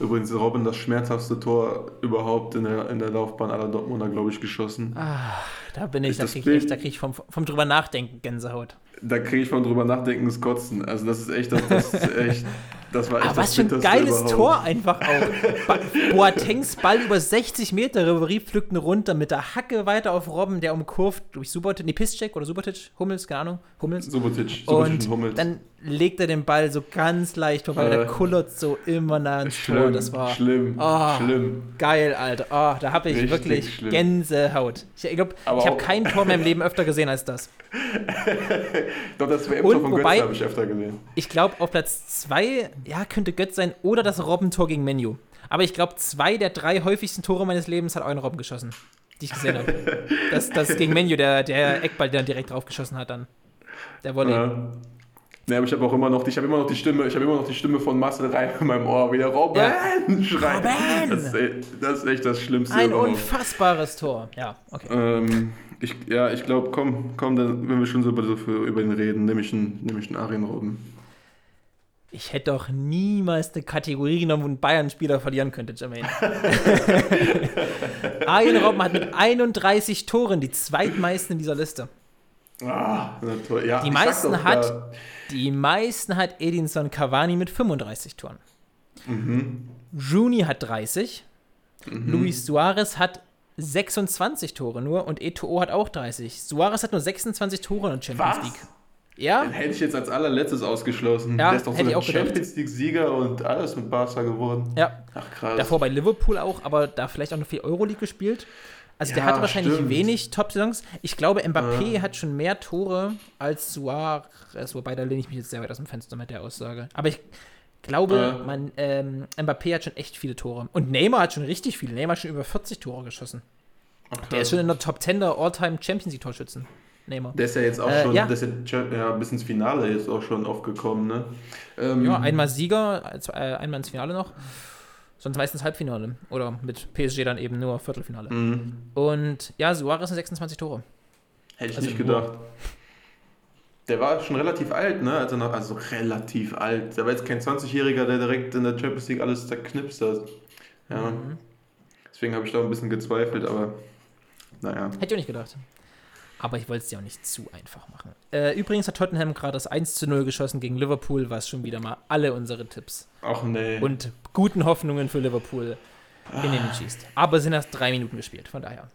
Übrigens Robben das schmerzhaftste Tor überhaupt in der, in der Laufbahn aller Dortmunder, glaube ich, geschossen. Ah, da bin ich, Ist da kriege ich, Bild- echt- da krieg ich vom, vom drüber nachdenken Gänsehaut. Da kriege ich von drüber nachdenken das Kotzen. Also das ist echt, das, das ist echt, das war echt Aber was für ein geiles überhaupt. Tor einfach auch. Boatengs Ball über 60 Meter, Ribery pflückt ihn runter mit der Hacke weiter auf Robben, der umkurvt durch Subotic, nee, Piszczek oder Subotic, Hummels, keine Ahnung, Hummels. Subotic, Subotic Und und Hummels. dann legt er den Ball so ganz leicht vorbei, Äh, der kullert so immer nah ins Tor. schlimm, Das war schlimm, Ah. schlimm. geil, Alter. Oh, da habe ich Richtig wirklich schlimm. Gänsehaut. Ich, ich glaube, Aber ich habe auch- kein Tor in meinem Leben öfter gesehen als das. Doch, das WM-Tor von Götze habe ich öfter gesehen. Ich glaube, auf Platz 2, ja, könnte Götz sein oder das Robbentor gegen Menu. Aber ich glaube, zwei der drei häufigsten Tore meines Lebens hat Eugen Robben geschossen, die ich gesehen habe. Das, das gegen Menu, der, der Eckball, der direkt drauf geschossen hat dann. Der Volley. Ja. Nee, aber ich habe auch immer noch, ich habe immer noch die Stimme, ich habe immer noch die Stimme von Marcel Reim in meinem Ohr, wie der Robben schreit. Robben! Das ist, echt- das ist echt das Schlimmste Ein unfassbares Tor. Ja, okay. Ähm, ich, ja, ich glaube, komm, komm, dann, wenn wir schon so über, so für, über ihn reden, nehme ich einen, nehme ich einen Arjen Robben. Ich hätte doch niemals eine Kategorie genommen, wo ein Bayern-Spieler verlieren könnte, Jermaine. Arjen Robben hat mit 31 Toren die zweitmeisten in dieser Liste. Ah. Ja, Die meisten doch, hat, da- die meisten hat Edinson Cavani mit 35 Toren. Mhm. Rooney hat 30. Luis Suarez hat 26 Tore nur und Eto'o hat auch 30. Suarez hat nur 26 Tore in der Champions Was? League. Ja, Den hätte ich jetzt als allerletztes ausgeschlossen. Ja, der ist doch auch gedacht. Champions League-Sieger und alles mit Barca geworden. ja. Ach krass. Davor bei Liverpool auch, aber da vielleicht auch noch viel Euroleague gespielt. Also der Ja, hatte wahrscheinlich stimmt. wenig Top-Saisons. Ich glaube, Mbappé Ja. hat schon mehr Tore als Suarez, wobei da lehne ich mich jetzt sehr weit aus dem Fenster mit der Aussage. Aber ich glaube, Ja. man, ähm, Mbappé hat schon echt viele Tore. Und Neymar hat schon richtig viele. Neymar hat schon über 40 Tore geschossen. Krass. Der ist schon in der Top 10 der All-Time Champions League Torschützen. Neymar. Der ist ja jetzt auch Äh, schon, ja. der ist ja, bis ins Finale jetzt auch schon aufgekommen, ne? Ähm, Ja, einmal Sieger, äh, einmal ins Finale noch. Sonst meistens Halbfinale. Oder mit PSG dann eben nur Viertelfinale. Mhm. Und ja, Suarez sind 26 Tore. Hätte ich Also nicht gedacht. Der war schon relativ alt, ne? Also, noch, also relativ alt. Der war jetzt kein 20-Jähriger, der direkt in der Champions League alles zerknipst hat. Ja. Mhm. Deswegen habe ich da ein bisschen gezweifelt, aber naja. Hätte ich auch nicht gedacht. Aber ich wollte es dir auch nicht zu einfach machen. Äh, übrigens hat Tottenham gerade das 1 zu 0 geschossen gegen Liverpool, was schon wieder mal alle unsere Tipps Ach nee. und guten Hoffnungen für Liverpool in den Wind schießt. Aber es sind erst drei Minuten gespielt, von daher.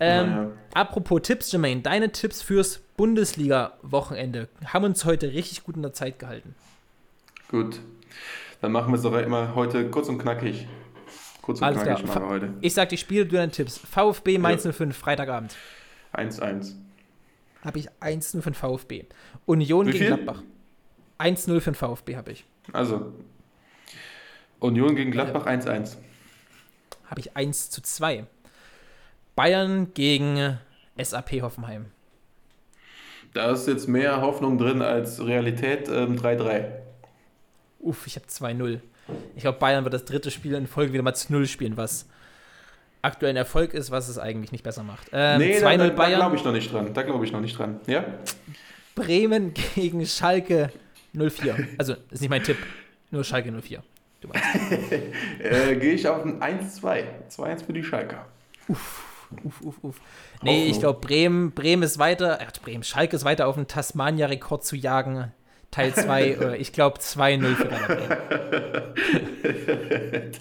Ähm, Naja. Apropos Tipps, Jermaine, deine Tipps fürs Bundesliga-Wochenende haben uns heute richtig gut in der Zeit gehalten. Gut. Dann machen wir es doch immer heute kurz und knackig. Kurz und Alles knackig klar. machen wir heute. Ich sag die Spiele, du deine Tipps. VfB Mainz Ja. 05, Freitagabend. 1-1. Habe ich 1-0 für den VfB. Union Wie gegen viel? Gladbach. 1-0 für den VfB habe ich. Also. Union gegen Gladbach 1-1. Habe ich 1 zu 2. Bayern gegen SAP Hoffenheim. Da ist jetzt mehr Hoffnung drin als Realität. Ähm, 3-3. Uff, ich habe 2-0. Ich glaube, Bayern wird das dritte Spiel in Folge wieder mal zu 0 spielen, was aktuell ein Erfolg ist, was es eigentlich nicht besser macht. Ähm, nee, da, 2-0 da, da glaube ich noch nicht dran. Da glaube ich noch nicht dran. Ja? Bremen gegen Schalke 04. Also, ist nicht mein Tipp, nur Schalke 04. Du weißt. Äh, Gehe ich auf ein 1-2. 2-1 für die Schalker. Uff, uff, uff. Nee, Hoffnung. ich glaube, Bremen, Bremen ist weiter, äh, Bremen, Schalke ist weiter auf den Tasmania-Rekord zu jagen. Teil 2, ich glaube 2-0 für Werder Bremen.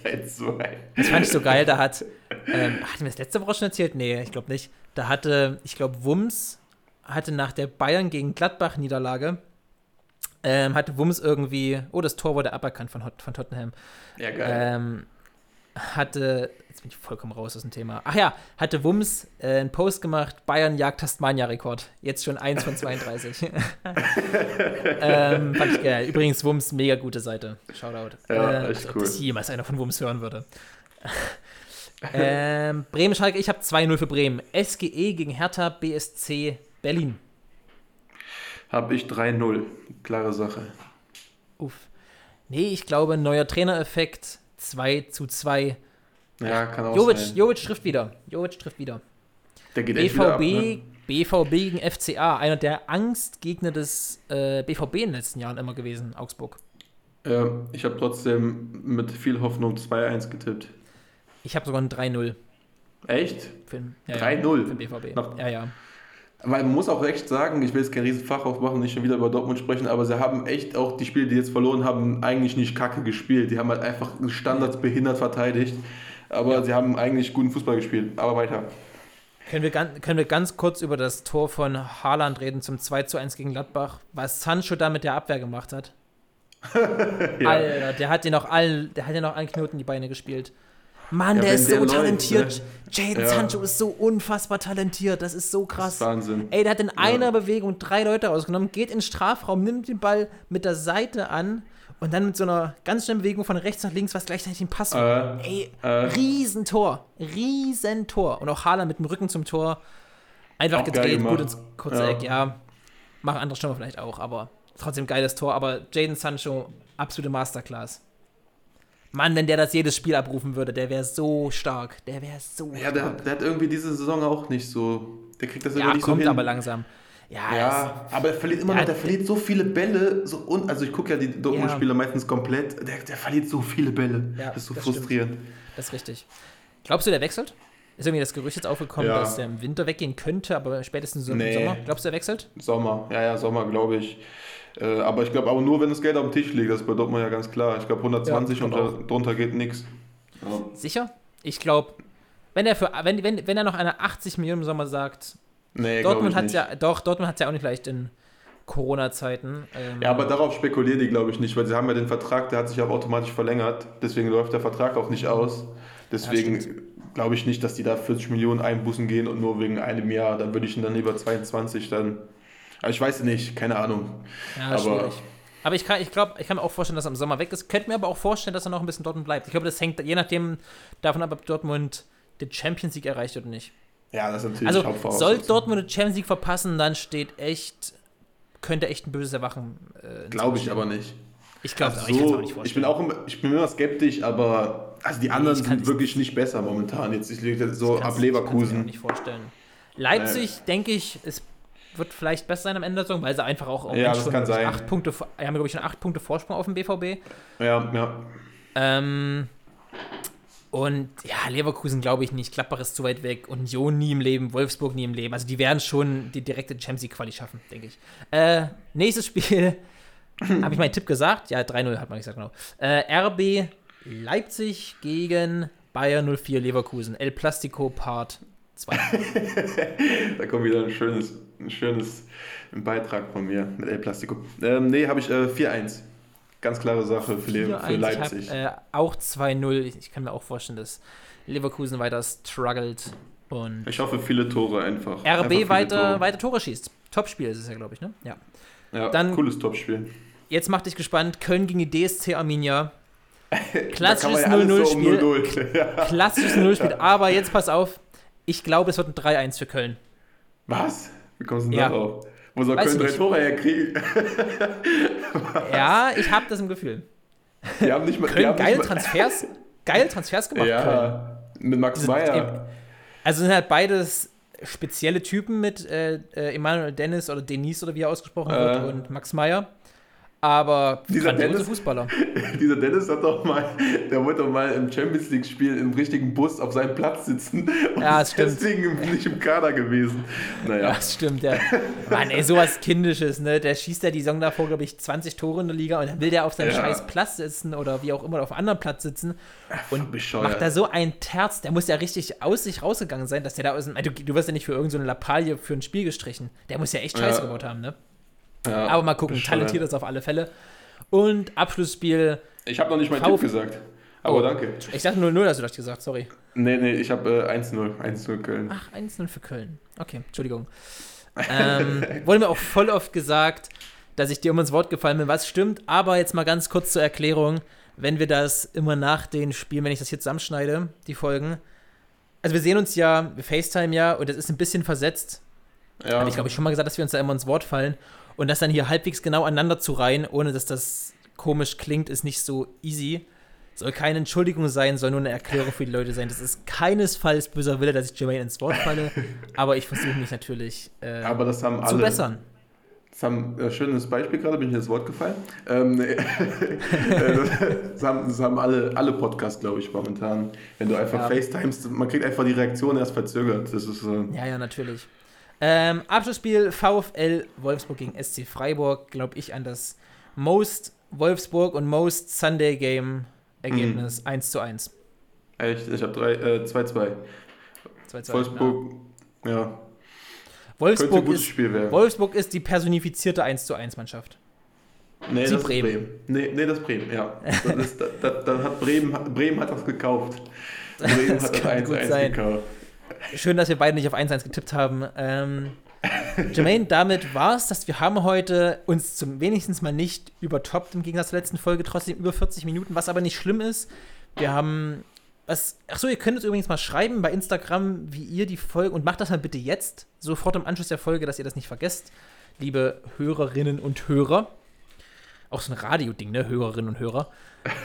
Teil 2. Das fand ich so geil, da hat, ähm, hatten wir das letzte Woche schon erzählt? Nee, ich glaube nicht. Da hatte, ich glaube, Wums hatte nach der Bayern gegen Gladbach-Niederlage, ähm, hatte Wums irgendwie, oh, das Tor wurde aberkannt von, Hot- von Tottenham. Ja, geil. Ähm, hatte, jetzt bin ich vollkommen raus aus dem Thema. Ach ja, hatte Wums äh, einen Post gemacht, Bayern jagt Tasmania-Rekord. Jetzt schon 1 von 32. ähm, fand ich geil. Übrigens, Wums, mega gute Seite. Shoutout. Ja, äh, echt cool. das jemals einer von Wums hören würde. Ähm, Bremen-Schalke, ich habe 2-0 für Bremen. SGE gegen Hertha BSC Berlin. Habe ich 3-0. Klare Sache. Uff. Nee, ich glaube, neuer Trainereffekt 2 zu 2. Ja, kann auch Jovic, sein. Jovic trifft wieder. Jovic trifft wieder. Der geht echt wieder ab, BVB, ne? BVB gegen FCA, einer der Angstgegner des äh, BVB in den letzten Jahren immer gewesen, Augsburg. Ja, ich habe trotzdem mit viel Hoffnung 2-1 getippt. Ich habe sogar ein 3-0 Echt? ja, 3-0? Ja, für den BVB. Nach- ja, ja. Weil man muss auch echt sagen, ich will jetzt kein Riesenfach aufmachen, nicht schon wieder über Dortmund sprechen, aber sie haben echt auch die Spiele, die jetzt verloren haben, eigentlich nicht kacke gespielt. Die haben halt einfach Standards behindert verteidigt, aber Ja. sie haben eigentlich guten Fußball gespielt. Aber weiter. Können wir, ganz, können wir ganz kurz über das Tor von Haaland reden zum 2 zu 1 gegen Gladbach, was Sancho da mit der Abwehr gemacht hat? Ja. Alter, der hat dir noch allen, der hat allen Knoten in die Beine gespielt. Mann, Ja, der ist der so läuft, talentiert. ne? Jaden Ja. Sancho ist so unfassbar talentiert. Das ist so Das krass. ist Wahnsinn. Ey, der hat in einer Bewegung drei Leute ausgenommen, geht in den Strafraum, nimmt den Ball mit der Seite an und dann mit so einer ganz schnellen Bewegung von rechts nach links, was gleichzeitig ein Pass. Äh, Ey, äh. Riesentor. Riesentor. Und auch Haaland mit dem Rücken zum Tor. Einfach Auch gedreht, gut ins kurze Ja. Eck, ja. Machen andere Stürmer vielleicht auch, aber trotzdem geiles Tor. Aber Jaden Sancho, absolute Masterclass. Mann, wenn der das jedes Spiel abrufen würde, der wäre so stark. Der wäre so ja, der, der hat irgendwie diese Saison auch nicht so. Der kriegt das Ja, immer nicht kommt so hin. aber langsam. Ja, Ja, aber er verliert immer Ja, noch, der verliert so viele Bälle. So un, also ich gucke ja die Dortmund-Spiele meistens komplett. Der, der verliert so viele Bälle. Ja, das ist so das stimmt. frustrierend. Das ist richtig. Glaubst du, der wechselt? Ist irgendwie das Gerücht jetzt aufgekommen, Ja. dass der im Winter weggehen könnte, aber spätestens so im Nee. Sommer? Glaubst du, der wechselt? Sommer, ja, ja, Sommer, glaube ich. Äh, aber ich glaube, aber nur wenn das Geld auf dem Tisch liegt, das ist bei Dortmund ja ganz klar. Ich glaube, 120 Ja, und da- drunter geht nichts. Sicher? Ich glaube, wenn er für wenn, wenn, wenn er noch eine 80 Millionen im Sommer sagt, Nee, Dortmund hat ja, doch, Dortmund hat ja auch nicht leicht in Corona-Zeiten. Ähm, Ja, aber darauf spekulieren die, glaube ich, nicht, weil sie haben ja den Vertrag, der hat sich auch automatisch verlängert. Deswegen läuft der Vertrag auch nicht aus. Deswegen glaube ich nicht, dass die da 40 Millionen Einbußen gehen und nur wegen einem Jahr. Dann würde ich ihn dann lieber 22 dann. Aber ich weiß nicht, keine Ahnung. ja, aber- schwierig. Aber ich kann, ich glaube, ich kann mir auch vorstellen, dass er im Sommer weg ist. Könnte mir aber auch vorstellen, dass er noch ein bisschen Dortmund bleibt. Ich glaube, das hängt je nachdem davon ab, ob Dortmund den Champions League erreicht oder nicht. Ja, das ist natürlich Also Hauptvoraussetzung. soll Dortmund die Champions League verpassen, dann steht echt, könnte echt ein böses Erwachen. Äh, Glaube ich aber nicht. Ich glaube Also auch, ich kann es so, auch nicht vorstellen. ich bin auch immer, ich bin immer skeptisch, aber also die anderen sind nicht- wirklich nicht besser momentan. Jetzt ich das so ab Ich kann es mir auch Leverkusen. nicht vorstellen. Leipzig, denke ich, es wird vielleicht besser sein am Ende der Saison, weil sie einfach auch Ja, das schon kann sein. acht Punkte, haben glaube ich schon acht Punkte Vorsprung auf dem BVB. Ja, ja. Ähm, und ja, Leverkusen glaube ich nicht. Gladbach ist zu weit weg. Union nie im Leben. Wolfsburg nie im Leben. Also die werden schon die direkte Champions League Quali schaffen, denke ich. Äh, nächstes Spiel. Habe ich meinen Tipp gesagt? Ja, 3-0 hat man gesagt, genau. Äh, RB Leipzig gegen Bayern 04 Leverkusen. El Plastico Part 2. Da kommt wieder ein schönes, ein schönes Beitrag von mir mit El Plastico. Ähm, nee, habe ich äh, 4-1. Ganz klare Sache für, Le 4-1. für Leipzig. Ich habe äh, auch 2-0. Ich, ich kann mir auch vorstellen, dass Leverkusen weiter struggelt und ich hoffe, viele Tore einfach. einfach RB viele weiter, Tore. weiter Tore schießt. Topspiel ist es ja, glaube ich, ne? Ja. Ja, dann- cooles Topspiel. Jetzt mach dich gespannt. Köln gegen die DSC Arminia. Klassisches Da kann man ja alles so um 0-0-Spiel. 0-0. Ja. Klassisches 0-0-Spiel. Aber jetzt pass auf. Ich glaube, es wird ein 3-1 für Köln. Was? Wie kommst du denn Ja. darauf? Wo soll Weiß Köln ich drei. Tore herkriegen? Ja, ich habe das im Gefühl. Die haben nicht mal. Köln geile nicht mal, Transfers. Geile Transfers gemacht. Köln. Ja, mit Max Sind Meyer. Also sind halt beides spezielle Typen mit äh, äh, Emanuel Dennis oder Denise oder wie er ausgesprochen wird Äh. und Max Meyer. Aber Dieser Dennis- Fußballer. Dieser Dennis hat doch mal, der wollte doch mal im Champions League-Spiel im richtigen Bus auf seinem Platz sitzen und Ja, ist das stimmt. deswegen nicht im Kader gewesen. Naja, Das stimmt, ja. Mann, ey, sowas Kindisches, ne? Der schießt ja die Saison davor, glaube ich, 20 Tore in der Liga und dann will der auf seinem Ja. scheiß Platz sitzen oder wie auch immer auf einem anderen Platz sitzen und bescheuert. macht da so ein Terz. Der muss ja richtig aus sich rausgegangen sein, dass der da aus dem. Du, du wirst ja nicht für irgendeine so eine Lappalie für ein Spiel gestrichen. Der muss ja echt Scheiße Ja. gebaut haben, ne? Ja, Aber mal gucken, talentiert ist auf alle Fälle. Und Abschlussspiel. Ich habe noch nicht meinen Tipp gesagt. Aber Oh. danke. Ich dachte 0-0, hast du das gesagt, sorry. Nee, nee, ich habe äh, 1-0. 1-0 Köln. Ach, 1-0 für Köln. Okay, Entschuldigung. Ähm, wurde mir auch voll oft gesagt, dass ich dir um ins Wort gefallen bin, was stimmt, aber jetzt mal ganz kurz zur Erklärung, wenn wir das immer nach den Spielen, wenn ich das hier zusammenschneide, die Folgen. Also wir sehen uns ja, wir FaceTime ja und das ist ein bisschen versetzt. Ja, Habe ich glaube ich schon mal gesagt, dass wir uns da immer ins Wort fallen und das dann hier halbwegs genau aneinander zu reihen, ohne dass das komisch klingt, ist nicht so easy. Soll keine Entschuldigung sein, soll nur eine Erklärung für die Leute sein. Das ist keinesfalls böser Wille, dass ich Jermaine ins Wort falle, aber ich versuche mich natürlich äh, aber das haben zu alle. bessern. Das haben ein schönes Beispiel gerade, bin ich ins Wort gefallen. Ähm, nee. das haben, das haben alle, alle Podcasts, glaube ich, momentan. Wenn du einfach Ja. FaceTimest, man kriegt einfach die Reaktion erst verzögert. Das ist äh, Ja, ja, natürlich. Ähm, Abschlussspiel VfL Wolfsburg gegen SC Freiburg, glaube ich, an das Most Wolfsburg und Most Sunday Game Ergebnis 1 zu 1. echt, ich habe drei, äh, 2-2. 2 zu 1, Wolfsburg, ja. Ja. Ein Wolfsburg, gutes ist, Spiel werden. Wolfsburg ist die personifizierte 1 zu 1 Mannschaft. Nee, Sie das Bremen. ist Bremen. Nee, nee, das ist Bremen, ja. Das ist, das, das, das hat Bremen, Bremen hat das gekauft. Bremen Das hat das kann gut 1-1 sein. gekauft. Schön, dass wir beide nicht auf 1-1 getippt haben. Ähm, Jermaine, damit war es, dass wir haben heute uns zum wenigstens mal nicht übertoppt im Gegensatz zur letzten Folge, trotzdem über 40 Minuten, was aber nicht schlimm ist. Wir haben was. Achso, ihr könnt uns übrigens mal schreiben bei Instagram, wie ihr die Folge und macht das mal bitte jetzt, sofort im Anschluss der Folge, dass ihr das nicht vergesst, liebe Hörerinnen und Hörer. Auch so ein Radio-Ding, ne? Hörerinnen und Hörer.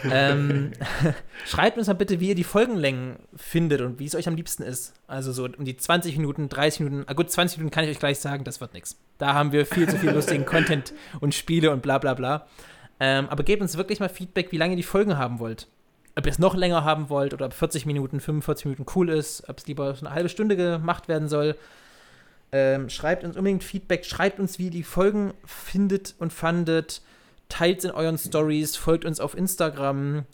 ähm, schreibt uns mal bitte, wie ihr die Folgenlängen findet und wie es euch am liebsten ist. Also so um die 20 Minuten, 30 Minuten. Ah gut, 20 Minuten kann ich euch gleich sagen, das wird nichts. Da haben wir viel zu viel lustigen Content und Spiele und bla bla bla. Ähm, aber gebt uns wirklich mal Feedback, wie lange ihr die Folgen haben wollt. Ob ihr es noch länger haben wollt oder ob 40 Minuten, 45 Minuten cool ist, ob es lieber so eine halbe Stunde gemacht werden soll. Ähm, schreibt uns unbedingt Feedback, schreibt uns, wie ihr die Folgen findet und fandet. Teilt in euren Stories, folgt uns auf Instagram.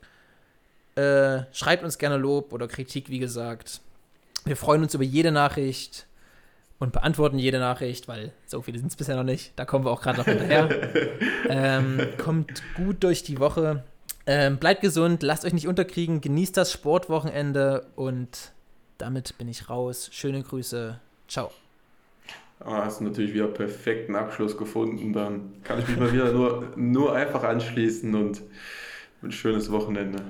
Äh, schreibt uns gerne Lob oder Kritik, wie gesagt. Wir freuen uns über jede Nachricht und beantworten jede Nachricht, weil so viele sind es bisher noch nicht. Da kommen wir auch gerade noch hinterher. ähm, kommt gut durch die Woche. Ähm, bleibt gesund, lasst euch nicht unterkriegen, genießt das Sportwochenende und damit bin ich raus. Schöne Grüße. Ciao. Ah, hast du natürlich wieder perfekten Abschluss gefunden. Dann kann ich mich mal wieder nur, nur einfach anschließen und ein schönes Wochenende.